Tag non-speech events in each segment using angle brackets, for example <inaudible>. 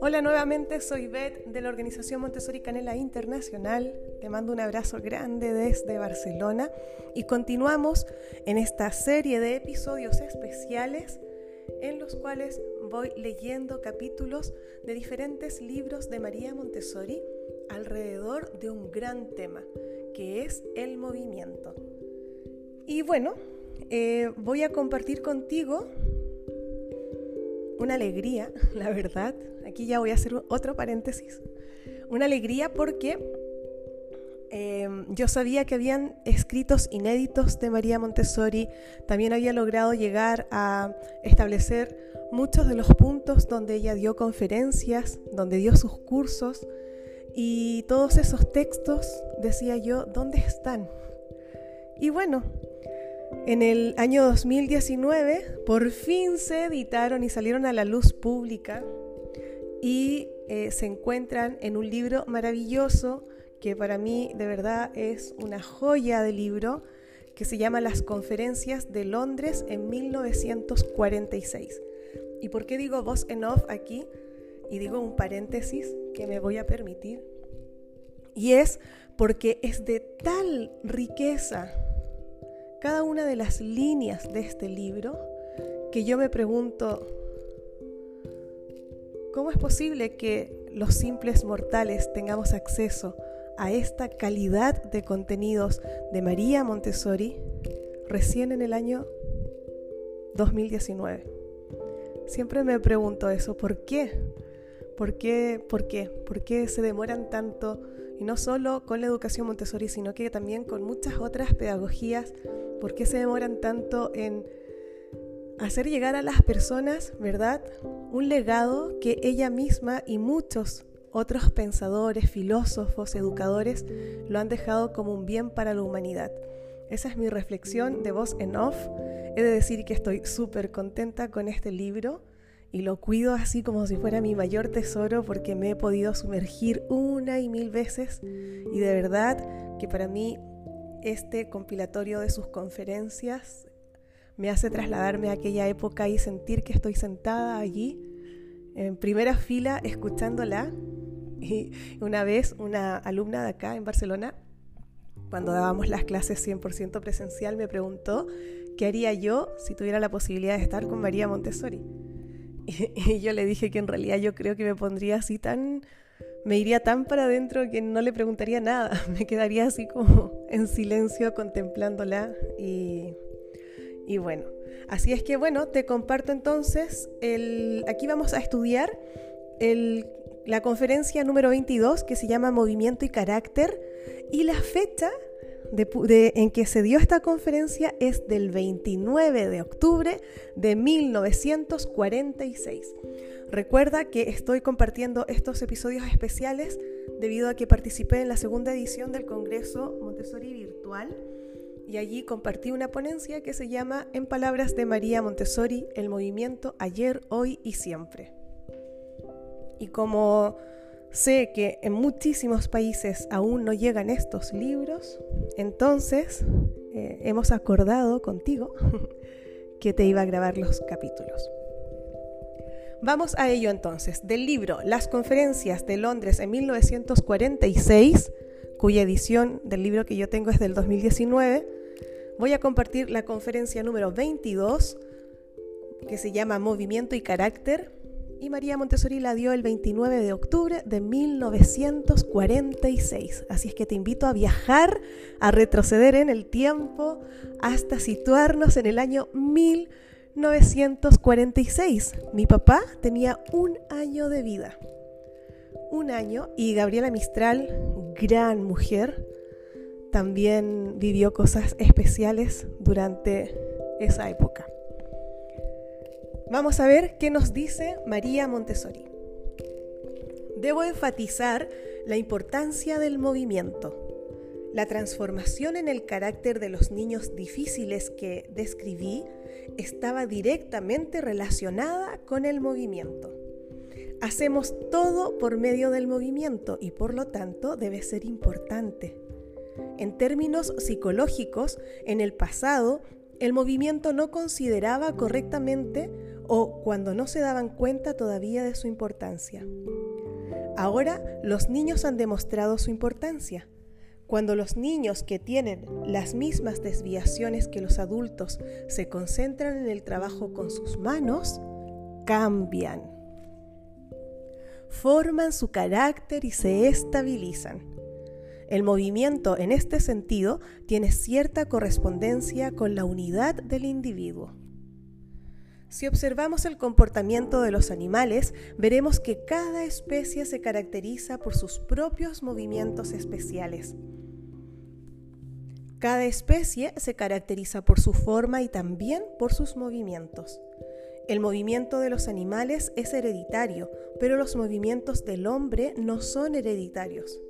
Hola nuevamente, soy Beth de la organización Montessori Canela Internacional. Te mando un abrazo grande desde Barcelona y continuamos en esta serie de episodios especiales en los cuales voy leyendo capítulos de diferentes libros de María Montessori alrededor de un gran tema, que es el movimiento. Y bueno, eh, voy a compartir contigo una alegría, <laughs> la verdad. Aquí ya voy a hacer otro paréntesis. Una alegría porque em, yo sabía que habían escritos inéditos de María Montessori. También había logrado llegar a establecer muchos de los puntos donde ella dio conferencias, donde dio sus cursos. Y todos esos textos, decía yo, ¿dónde están? Y bueno, en el año 2019 por fin se editaron y salieron a la luz pública y eh, se encuentran en un libro maravilloso que para mí de verdad es una joya de libro que se llama Las conferencias de Londres en 1946. ¿Y por qué digo voz en off aquí? Y digo un paréntesis que me voy a permitir. Y es porque es de tal riqueza cada una de las líneas de este libro que yo me pregunto, ¿cómo es posible que los simples mortales tengamos acceso a esta calidad de contenidos de María Montessori recién en el año 2019? Siempre me pregunto eso, ¿por qué? ¿Por qué? ¿Por qué? ¿Por qué se demoran tanto? Y no solo con la educación Montessori, sino que también con muchas otras pedagogías ¿Por qué se demoran tanto en hacer llegar a las personas, verdad, un legado que ella misma y muchos otros pensadores, filósofos, educadores lo han dejado como un bien para la humanidad? Esa es mi reflexión de voz en off. He de decir que estoy súper contenta con este libro y lo cuido así como si fuera mi mayor tesoro porque me he podido sumergir una y mil veces y de verdad que para mí este compilatorio de sus conferencias me hace trasladarme a aquella época y sentir que estoy sentada allí en primera fila escuchándola. <laughs> Y una vez una alumna de acá en Barcelona, cuando dábamos las clases 100% presencial, me preguntó qué haría yo si tuviera la posibilidad de estar con María Montessori. <laughs> Y, yo le dije que en realidad yo creo que me pondría así tan me iría tan para adentro que no le preguntaría nada, <laughs> me quedaría así como en silencio contemplándola y, y bueno, así es que bueno, te comparto entonces, el, aquí vamos a estudiar el, la conferencia número 22 que se llama Movimiento y Carácter y la fecha en que se dio esta conferencia es del 29 de octubre de 1946. Recuerda que estoy compartiendo estos episodios especiales debido a que participé en la segunda edición del Congreso Montessori Virtual y allí compartí una ponencia que se llama En palabras de María Montessori, el movimiento ayer, hoy y siempre. Y como sé que en muchísimos países aún no llegan estos libros, entonces eh, hemos acordado contigo <laughs> que te iba a grabar los capítulos. Vamos a ello entonces. Del libro Las conferencias de Londres en 1946, cuya edición del libro que yo tengo es del 2019, voy a compartir la conferencia número 22, que se llama Movimiento y Carácter, y María Montessori la dio el 29 de octubre de 1946. Así es que te invito a viajar, a retroceder en el tiempo hasta situarnos en el año 1946. 1946. Mi papá tenía un año de vida. Un año y Gabriela Mistral, gran mujer, también vivió cosas especiales durante esa época. Vamos a ver qué nos dice María Montessori. Debo enfatizar la importancia del movimiento. La transformación en el carácter de los niños difíciles que describí estaba directamente relacionada con el movimiento. Hacemos todo por medio del movimiento y por lo tanto debe ser importante. En términos psicológicos, en el pasado, el movimiento no consideraba correctamente o cuando no se daban cuenta todavía de su importancia. Ahora los niños han demostrado su importancia. Cuando los niños que tienen las mismas desviaciones que los adultos se concentran en el trabajo con sus manos, cambian. Forman su carácter y se estabilizan. El movimiento en este sentido tiene cierta correspondencia con la unidad del individuo. Si observamos el comportamiento de los animales, veremos que cada especie se caracteriza por sus propios movimientos especiales. Cada especie se caracteriza por su forma y también por sus movimientos. El movimiento de los animales es hereditario, pero los movimientos del hombre no son hereditarios.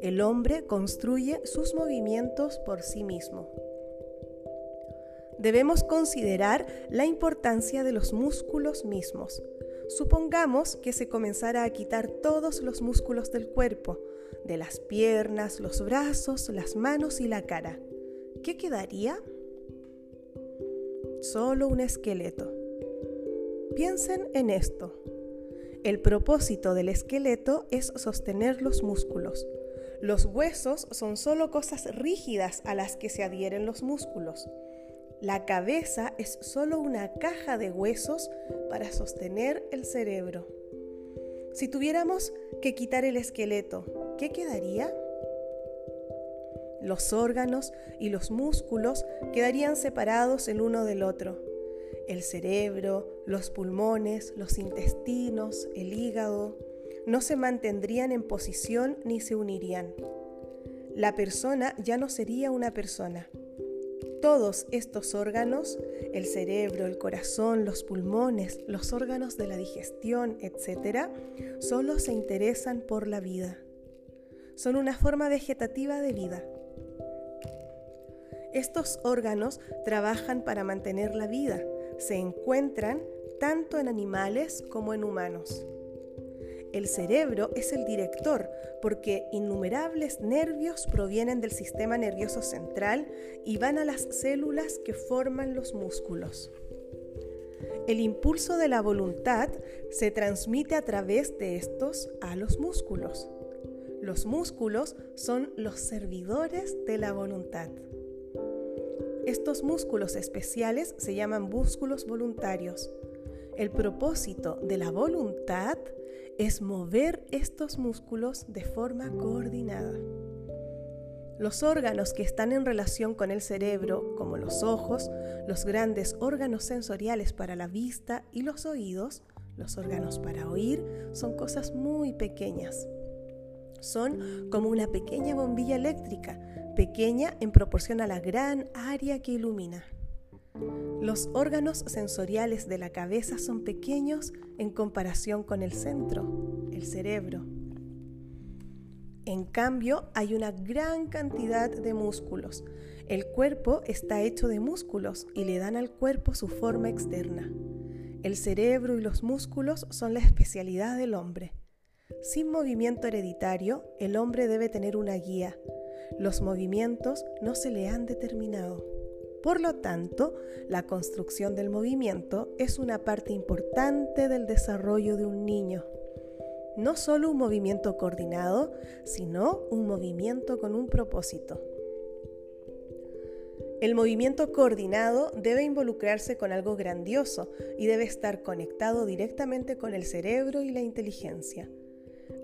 El hombre construye sus movimientos por sí mismo debemos considerar la importancia de los músculos mismos. Supongamos que se comenzara a quitar todos los músculos del cuerpo, de las piernas, los brazos, las manos y la cara. ¿Qué quedaría? Solo un esqueleto. Piensen en esto. El propósito del esqueleto es sostener los músculos. Los huesos son solo cosas rígidas a las que se adhieren los músculos. La cabeza es solo una caja de huesos para sostener el cerebro. Si tuviéramos que quitar el esqueleto, ¿qué quedaría? Los órganos y los músculos quedarían separados el uno del otro. El cerebro, los pulmones, los intestinos, el hígado, no se mantendrían en posición ni se unirían. La persona ya no sería una persona todos estos órganos, el cerebro, el corazón, los pulmones, los órganos de la digestión, etc., solo se interesan por la vida. Son una forma vegetativa de vida. Estos órganos trabajan para mantener la vida. Se encuentran tanto en animales como en humanos. El cerebro es el director porque innumerables nervios provienen del sistema nervioso central y van a las células que forman los músculos. El impulso de la voluntad se transmite a través de estos a los músculos. Los músculos son los servidores de la voluntad. Estos músculos especiales se llaman músculos voluntarios. El propósito de la voluntad es mover estos músculos de forma coordinada. Los órganos que están en relación con el cerebro, como los ojos, los grandes órganos sensoriales para la vista y los oídos, los órganos para oír, son cosas muy pequeñas. Son como una pequeña bombilla eléctrica, pequeña en proporción a la gran área que ilumina. Los órganos sensoriales de la cabeza son pequeños en comparación con el centro, el cerebro. En cambio, hay una gran cantidad de músculos. El cuerpo está hecho de músculos y le dan al cuerpo su forma externa. El cerebro y los músculos son la especialidad del hombre. Sin movimiento hereditario, el hombre debe tener una guía. Los movimientos no se le han determinado. Por lo tanto, la construcción del movimiento es una parte importante del desarrollo de un niño. No solo un movimiento coordinado, sino un movimiento con un propósito. El movimiento coordinado debe involucrarse con algo grandioso y debe estar conectado directamente con el cerebro y la inteligencia.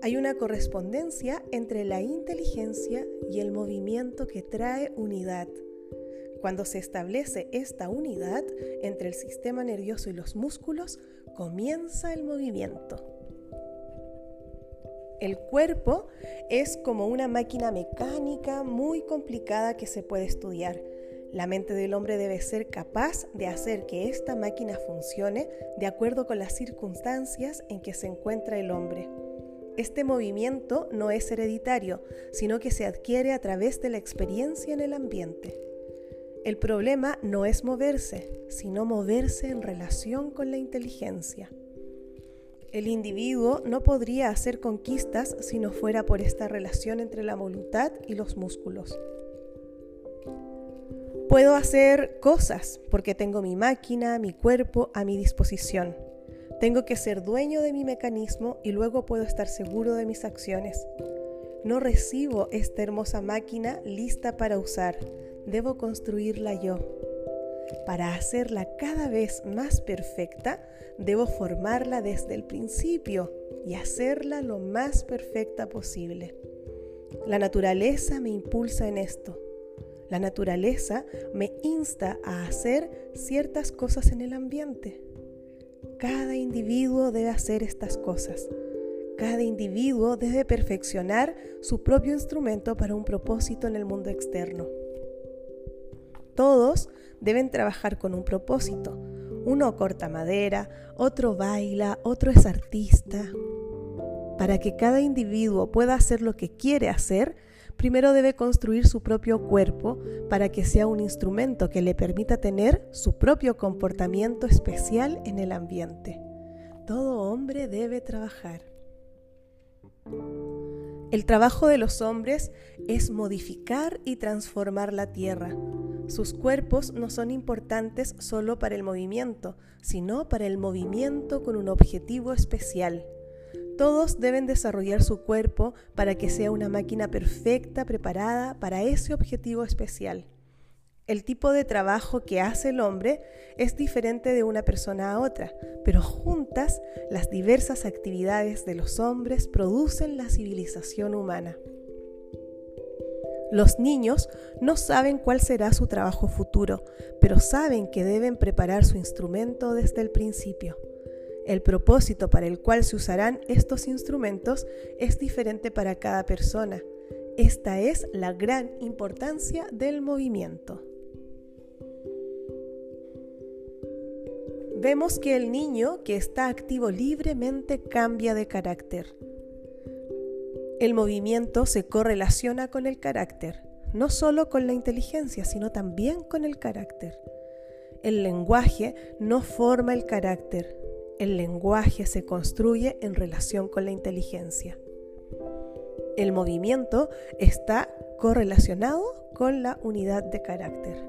Hay una correspondencia entre la inteligencia y el movimiento que trae unidad. Cuando se establece esta unidad entre el sistema nervioso y los músculos, comienza el movimiento. El cuerpo es como una máquina mecánica muy complicada que se puede estudiar. La mente del hombre debe ser capaz de hacer que esta máquina funcione de acuerdo con las circunstancias en que se encuentra el hombre. Este movimiento no es hereditario, sino que se adquiere a través de la experiencia en el ambiente. El problema no es moverse, sino moverse en relación con la inteligencia. El individuo no podría hacer conquistas si no fuera por esta relación entre la voluntad y los músculos. Puedo hacer cosas porque tengo mi máquina, mi cuerpo a mi disposición. Tengo que ser dueño de mi mecanismo y luego puedo estar seguro de mis acciones. No recibo esta hermosa máquina lista para usar, debo construirla yo. Para hacerla cada vez más perfecta, debo formarla desde el principio y hacerla lo más perfecta posible. La naturaleza me impulsa en esto. La naturaleza me insta a hacer ciertas cosas en el ambiente. Cada individuo debe hacer estas cosas. Cada individuo debe perfeccionar su propio instrumento para un propósito en el mundo externo. Todos deben trabajar con un propósito. Uno corta madera, otro baila, otro es artista. Para que cada individuo pueda hacer lo que quiere hacer, primero debe construir su propio cuerpo para que sea un instrumento que le permita tener su propio comportamiento especial en el ambiente. Todo hombre debe trabajar. El trabajo de los hombres es modificar y transformar la tierra. Sus cuerpos no son importantes solo para el movimiento, sino para el movimiento con un objetivo especial. Todos deben desarrollar su cuerpo para que sea una máquina perfecta preparada para ese objetivo especial. El tipo de trabajo que hace el hombre es diferente de una persona a otra, pero juntas las diversas actividades de los hombres producen la civilización humana. Los niños no saben cuál será su trabajo futuro, pero saben que deben preparar su instrumento desde el principio. El propósito para el cual se usarán estos instrumentos es diferente para cada persona. Esta es la gran importancia del movimiento. Vemos que el niño que está activo libremente cambia de carácter. El movimiento se correlaciona con el carácter, no solo con la inteligencia, sino también con el carácter. El lenguaje no forma el carácter, el lenguaje se construye en relación con la inteligencia. El movimiento está correlacionado con la unidad de carácter.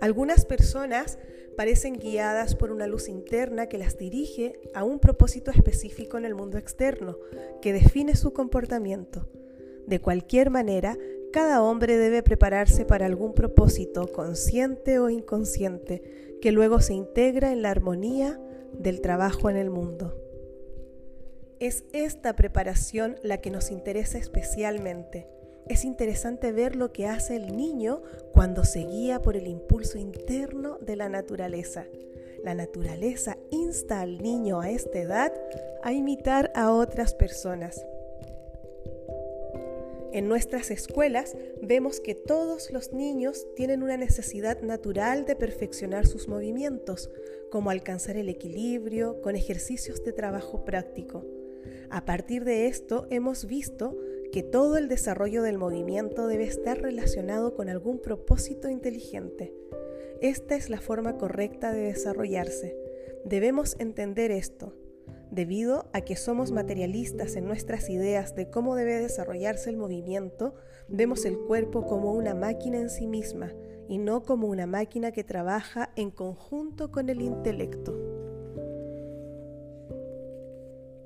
Algunas personas parecen guiadas por una luz interna que las dirige a un propósito específico en el mundo externo, que define su comportamiento. De cualquier manera, cada hombre debe prepararse para algún propósito, consciente o inconsciente, que luego se integra en la armonía del trabajo en el mundo. Es esta preparación la que nos interesa especialmente. Es interesante ver lo que hace el niño cuando se guía por el impulso interno de la naturaleza. La naturaleza insta al niño a esta edad a imitar a otras personas. En nuestras escuelas vemos que todos los niños tienen una necesidad natural de perfeccionar sus movimientos, como alcanzar el equilibrio con ejercicios de trabajo práctico. A partir de esto hemos visto que todo el desarrollo del movimiento debe estar relacionado con algún propósito inteligente. Esta es la forma correcta de desarrollarse. Debemos entender esto. Debido a que somos materialistas en nuestras ideas de cómo debe desarrollarse el movimiento, vemos el cuerpo como una máquina en sí misma y no como una máquina que trabaja en conjunto con el intelecto.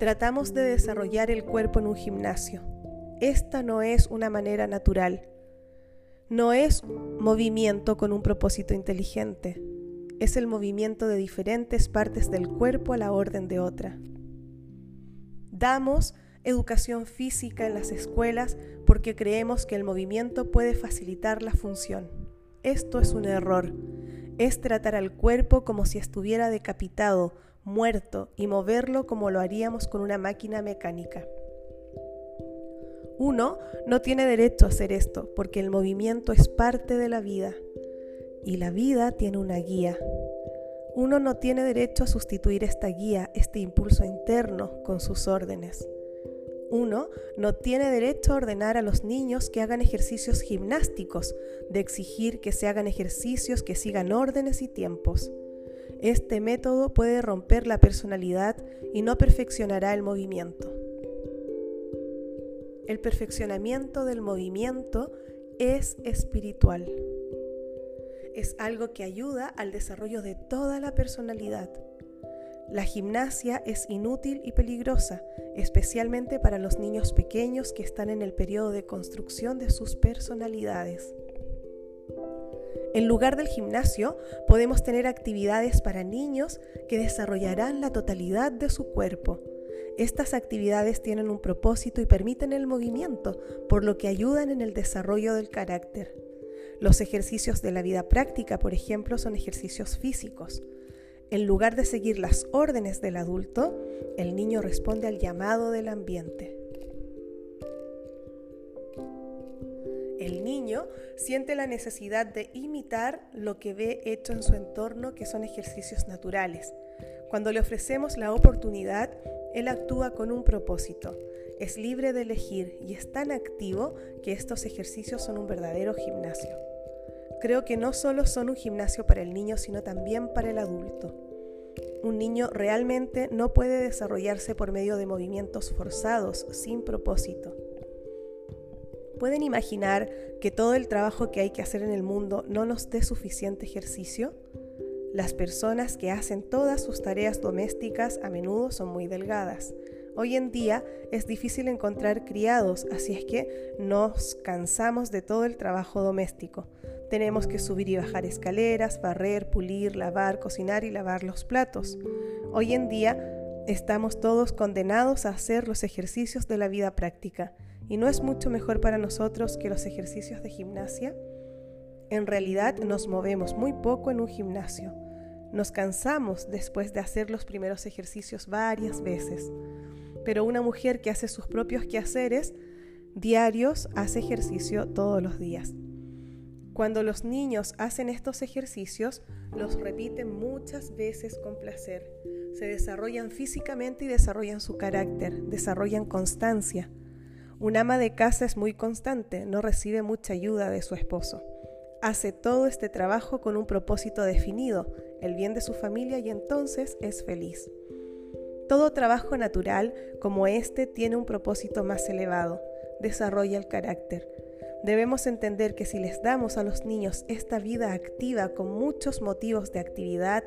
Tratamos de desarrollar el cuerpo en un gimnasio. Esta no es una manera natural. No es movimiento con un propósito inteligente. Es el movimiento de diferentes partes del cuerpo a la orden de otra. Damos educación física en las escuelas porque creemos que el movimiento puede facilitar la función. Esto es un error. Es tratar al cuerpo como si estuviera decapitado, muerto, y moverlo como lo haríamos con una máquina mecánica. Uno no tiene derecho a hacer esto porque el movimiento es parte de la vida y la vida tiene una guía, uno no tiene derecho a sustituir esta guía, este impulso interno con sus órdenes. Uno no tiene derecho a ordenar a los niños que hagan ejercicios gimnásticos, de exigir que se hagan ejercicios que sigan órdenes y tiempos. Este método puede romper la personalidad y no perfeccionará el movimiento. El perfeccionamiento del movimiento es espiritual. Es algo que ayuda al desarrollo de toda la personalidad. La gimnasia es inútil y peligrosa, especialmente para los niños pequeños que están en el periodo de construcción de sus personalidades. En lugar del gimnasio, podemos tener actividades para niños que desarrollarán la totalidad de su cuerpo. Estas actividades tienen un propósito y permiten el movimiento, por lo que ayudan en el desarrollo del carácter. Los ejercicios de la vida práctica, por ejemplo, son ejercicios físicos. En lugar de seguir las órdenes del adulto, el niño responde al llamado del ambiente. El niño siente la necesidad de imitar lo que ve hecho en su entorno, que son ejercicios naturales. Cuando le ofrecemos la oportunidad, él actúa con un propósito. Es libre de elegir y es tan activo que estos ejercicios son un verdadero gimnasio. Creo que no solo son un gimnasio para el niño, sino también para el adulto. Un niño realmente no puede desarrollarse por medio de movimientos forzados, sin propósito. ¿Pueden imaginar que todo el trabajo que hay que hacer en el mundo no nos dé suficiente ejercicio? Las personas que hacen todas sus tareas domésticas a menudo son muy delgadas. Hoy en día es difícil encontrar criados, así es que nos cansamos de todo el trabajo doméstico. Tenemos que subir y bajar escaleras, barrer, pulir, lavar, cocinar y lavar los platos. Hoy en día estamos todos condenados a hacer los ejercicios de la vida práctica. ¿Y no es mucho mejor para nosotros que los ejercicios de gimnasia? En realidad nos movemos muy poco en un gimnasio. Nos cansamos después de hacer los primeros ejercicios varias veces. Pero una mujer que hace sus propios quehaceres diarios hace ejercicio todos los días. Cuando los niños hacen estos ejercicios, los repiten muchas veces con placer. Se desarrollan físicamente y desarrollan su carácter, desarrollan constancia. Un ama de casa es muy constante, no recibe mucha ayuda de su esposo. Hace todo este trabajo con un propósito definido, el bien de su familia y entonces es feliz. Todo trabajo natural como este tiene un propósito más elevado, desarrolla el carácter. Debemos entender que si les damos a los niños esta vida activa con muchos motivos de actividad,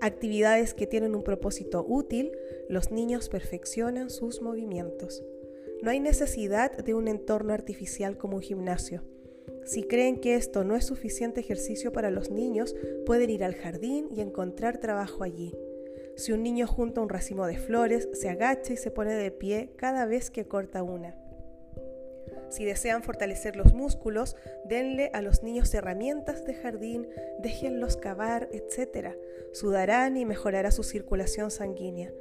actividades que tienen un propósito útil, los niños perfeccionan sus movimientos. No hay necesidad de un entorno artificial como un gimnasio. Si creen que esto no es suficiente ejercicio para los niños, pueden ir al jardín y encontrar trabajo allí. Si un niño junta un racimo de flores, se agacha y se pone de pie cada vez que corta una. Si desean fortalecer los músculos, denle a los niños herramientas de jardín, déjenlos cavar, etc. Sudarán y mejorará su circulación sanguínea.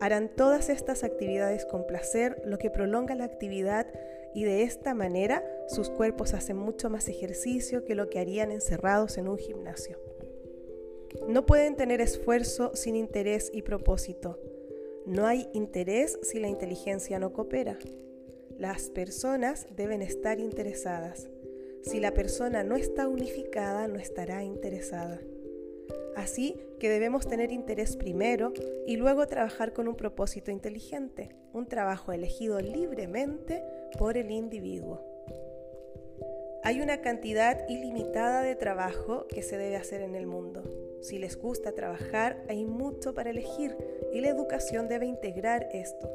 Harán todas estas actividades con placer, lo que prolonga la actividad y de esta manera sus cuerpos hacen mucho más ejercicio que lo que harían encerrados en un gimnasio. No pueden tener esfuerzo sin interés y propósito. No hay interés si la inteligencia no coopera. Las personas deben estar interesadas. Si la persona no está unificada, no estará interesada. Así que debemos tener interés primero y luego trabajar con un propósito inteligente, un trabajo elegido libremente por el individuo. Hay una cantidad ilimitada de trabajo que se debe hacer en el mundo. Si les gusta trabajar, hay mucho para elegir y la educación debe integrar esto.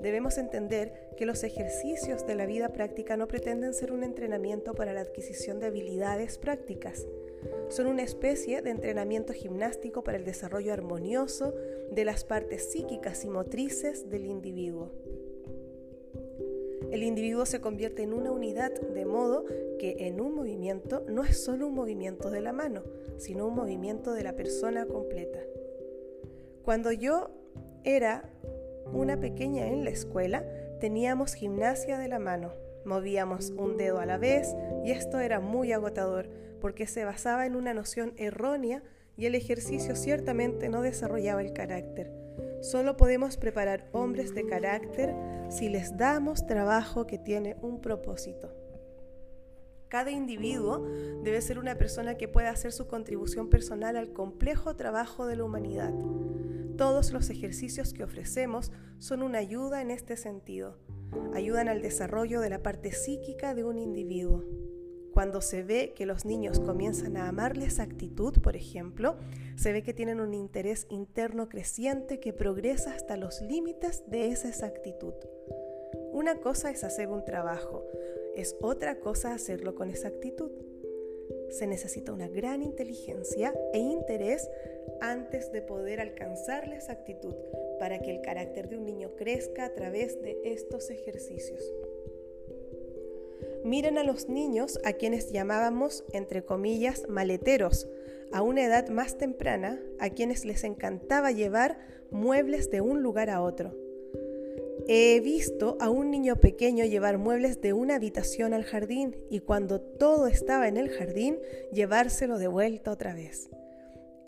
Debemos entender que los ejercicios de la vida práctica no pretenden ser un entrenamiento para la adquisición de habilidades prácticas, son una especie de entrenamiento gimnástico para el desarrollo armonioso de las partes psíquicas y motrices del individuo. El individuo se convierte en una unidad de modo que en un movimiento no es solo un movimiento de la mano, sino un movimiento de la persona completa. Cuando yo era una pequeña en la escuela, teníamos gimnasia de la mano. Movíamos un dedo a la vez y esto era muy agotador porque se basaba en una noción errónea y el ejercicio ciertamente no desarrollaba el carácter. Solo podemos preparar hombres de carácter si les damos trabajo que tiene un propósito. Cada individuo debe ser una persona que pueda hacer su contribución personal al complejo trabajo de la humanidad. Todos los ejercicios que ofrecemos son una ayuda en este sentido ayudan al desarrollo de la parte psíquica de un individuo. Cuando se ve que los niños comienzan a amarle esa actitud, por ejemplo, se ve que tienen un interés interno creciente que progresa hasta los límites de esa exactitud. Una cosa es hacer un trabajo, es otra cosa hacerlo con exactitud. Se necesita una gran inteligencia e interés antes de poder alcanzar la exactitud para que el carácter de un niño crezca a través de estos ejercicios. Miren a los niños a quienes llamábamos, entre comillas, maleteros, a una edad más temprana, a quienes les encantaba llevar muebles de un lugar a otro. He visto a un niño pequeño llevar muebles de una habitación al jardín y cuando todo estaba en el jardín, llevárselo de vuelta otra vez.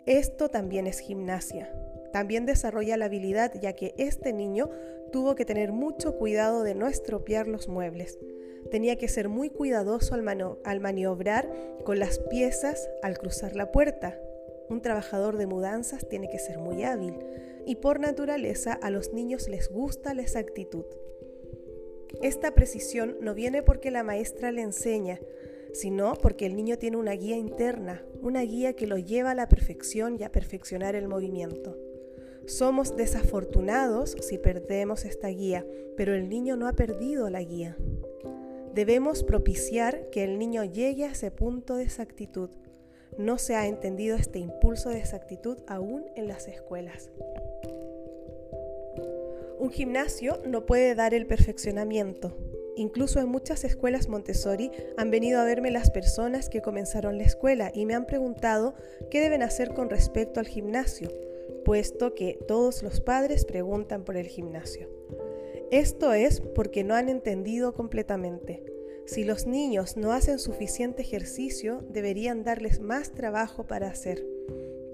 Esto también es gimnasia. También desarrolla la habilidad ya que este niño tuvo que tener mucho cuidado de no estropear los muebles tenía que ser muy cuidadoso al, maniobrar con las piezas al cruzar la puerta. Un trabajador de mudanzas tiene que ser muy hábil y por naturaleza a los niños les gusta la exactitud. Esta precisión no viene porque la maestra le enseña, sino porque el niño tiene una guía interna, una guía que lo lleva a la perfección y a perfeccionar el movimiento. Somos desafortunados si perdemos esta guía, pero el niño no ha perdido la guía. Debemos propiciar que el niño llegue a ese punto de exactitud. No se ha entendido este impulso de exactitud aún en las escuelas. Un gimnasio no puede dar el perfeccionamiento. Incluso en muchas escuelas Montessori han venido a verme las personas que comenzaron la escuela y me han preguntado qué deben hacer con respecto al gimnasio, puesto que todos los padres preguntan por el gimnasio. Esto es porque no han entendido completamente. Si los niños no hacen suficiente ejercicio, deberían darles más trabajo para hacer.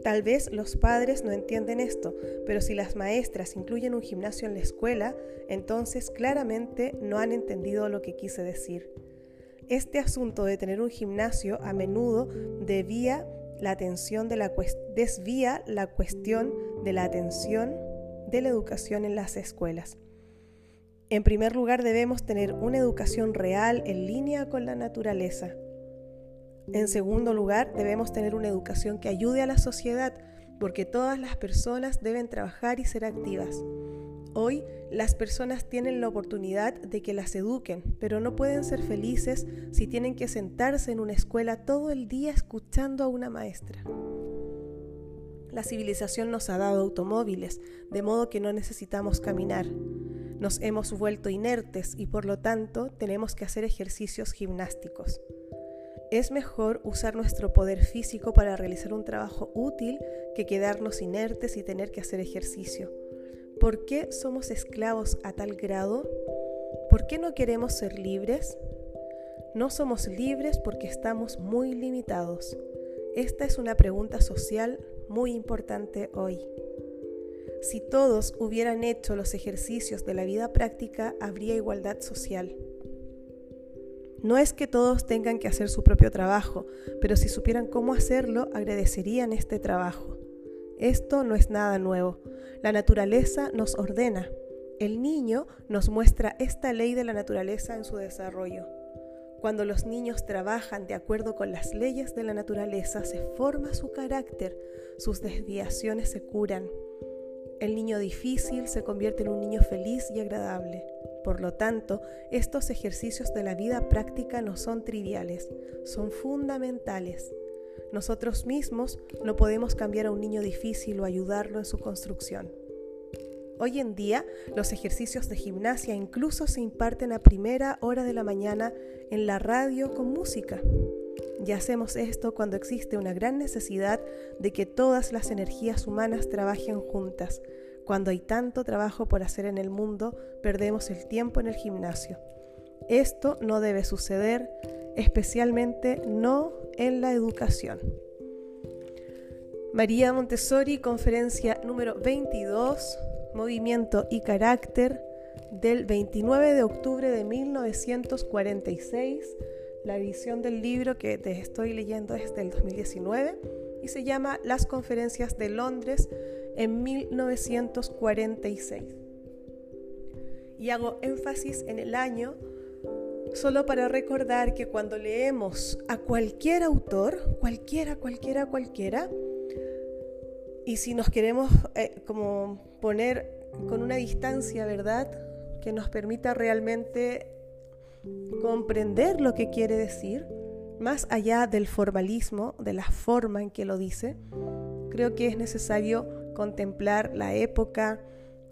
Tal vez los padres no entienden esto, pero si las maestras incluyen un gimnasio en la escuela, entonces claramente no han entendido lo que quise decir. Este asunto de tener un gimnasio a menudo desvía la atención de la, desvía la cuestión de la atención de la educación en las escuelas. En primer lugar, debemos tener una educación real en línea con la naturaleza. En segundo lugar, debemos tener una educación que ayude a la sociedad, porque todas las personas deben trabajar y ser activas. Hoy las personas tienen la oportunidad de que las eduquen, pero no pueden ser felices si tienen que sentarse en una escuela todo el día escuchando a una maestra. La civilización nos ha dado automóviles, de modo que no necesitamos caminar. Nos hemos vuelto inertes y por lo tanto tenemos que hacer ejercicios gimnásticos. Es mejor usar nuestro poder físico para realizar un trabajo útil que quedarnos inertes y tener que hacer ejercicio. ¿Por qué somos esclavos a tal grado? ¿Por qué no queremos ser libres? No somos libres porque estamos muy limitados. Esta es una pregunta social muy importante hoy. Si todos hubieran hecho los ejercicios de la vida práctica, habría igualdad social. No es que todos tengan que hacer su propio trabajo, pero si supieran cómo hacerlo, agradecerían este trabajo. Esto no es nada nuevo. La naturaleza nos ordena. El niño nos muestra esta ley de la naturaleza en su desarrollo. Cuando los niños trabajan de acuerdo con las leyes de la naturaleza, se forma su carácter, sus desviaciones se curan, el niño difícil se convierte en un niño feliz y agradable. Por lo tanto, estos ejercicios de la vida práctica no son triviales, son fundamentales. Nosotros mismos no podemos cambiar a un niño difícil o ayudarlo en su construcción. Hoy en día, los ejercicios de gimnasia incluso se imparten a primera hora de la mañana en la radio con música. Y hacemos esto cuando existe una gran necesidad de que todas las energías humanas trabajen juntas. Cuando hay tanto trabajo por hacer en el mundo, perdemos el tiempo en el gimnasio. Esto no debe suceder, especialmente no en la educación. María Montessori, conferencia número 22, Movimiento y Carácter, del 29 de octubre de 1946 la edición del libro que te estoy leyendo es del 2019 y se llama Las conferencias de Londres en 1946. Y hago énfasis en el año solo para recordar que cuando leemos a cualquier autor, cualquiera, cualquiera, cualquiera, y si nos queremos eh, como poner con una distancia, ¿verdad? Que nos permita realmente comprender lo que quiere decir, más allá del formalismo, de la forma en que lo dice, creo que es necesario contemplar la época,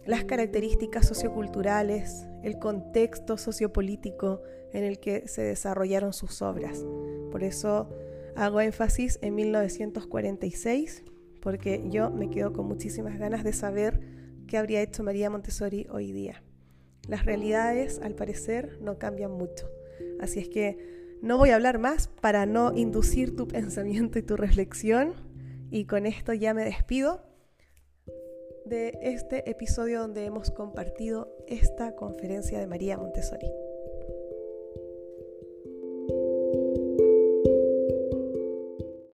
las características socioculturales, el contexto sociopolítico en el que se desarrollaron sus obras. Por eso hago énfasis en 1946, porque yo me quedo con muchísimas ganas de saber qué habría hecho María Montessori hoy día. Las realidades, al parecer, no cambian mucho. Así es que no voy a hablar más para no inducir tu <laughs> pensamiento y tu reflexión. Y con esto ya me despido de este episodio donde hemos compartido esta conferencia de María Montessori.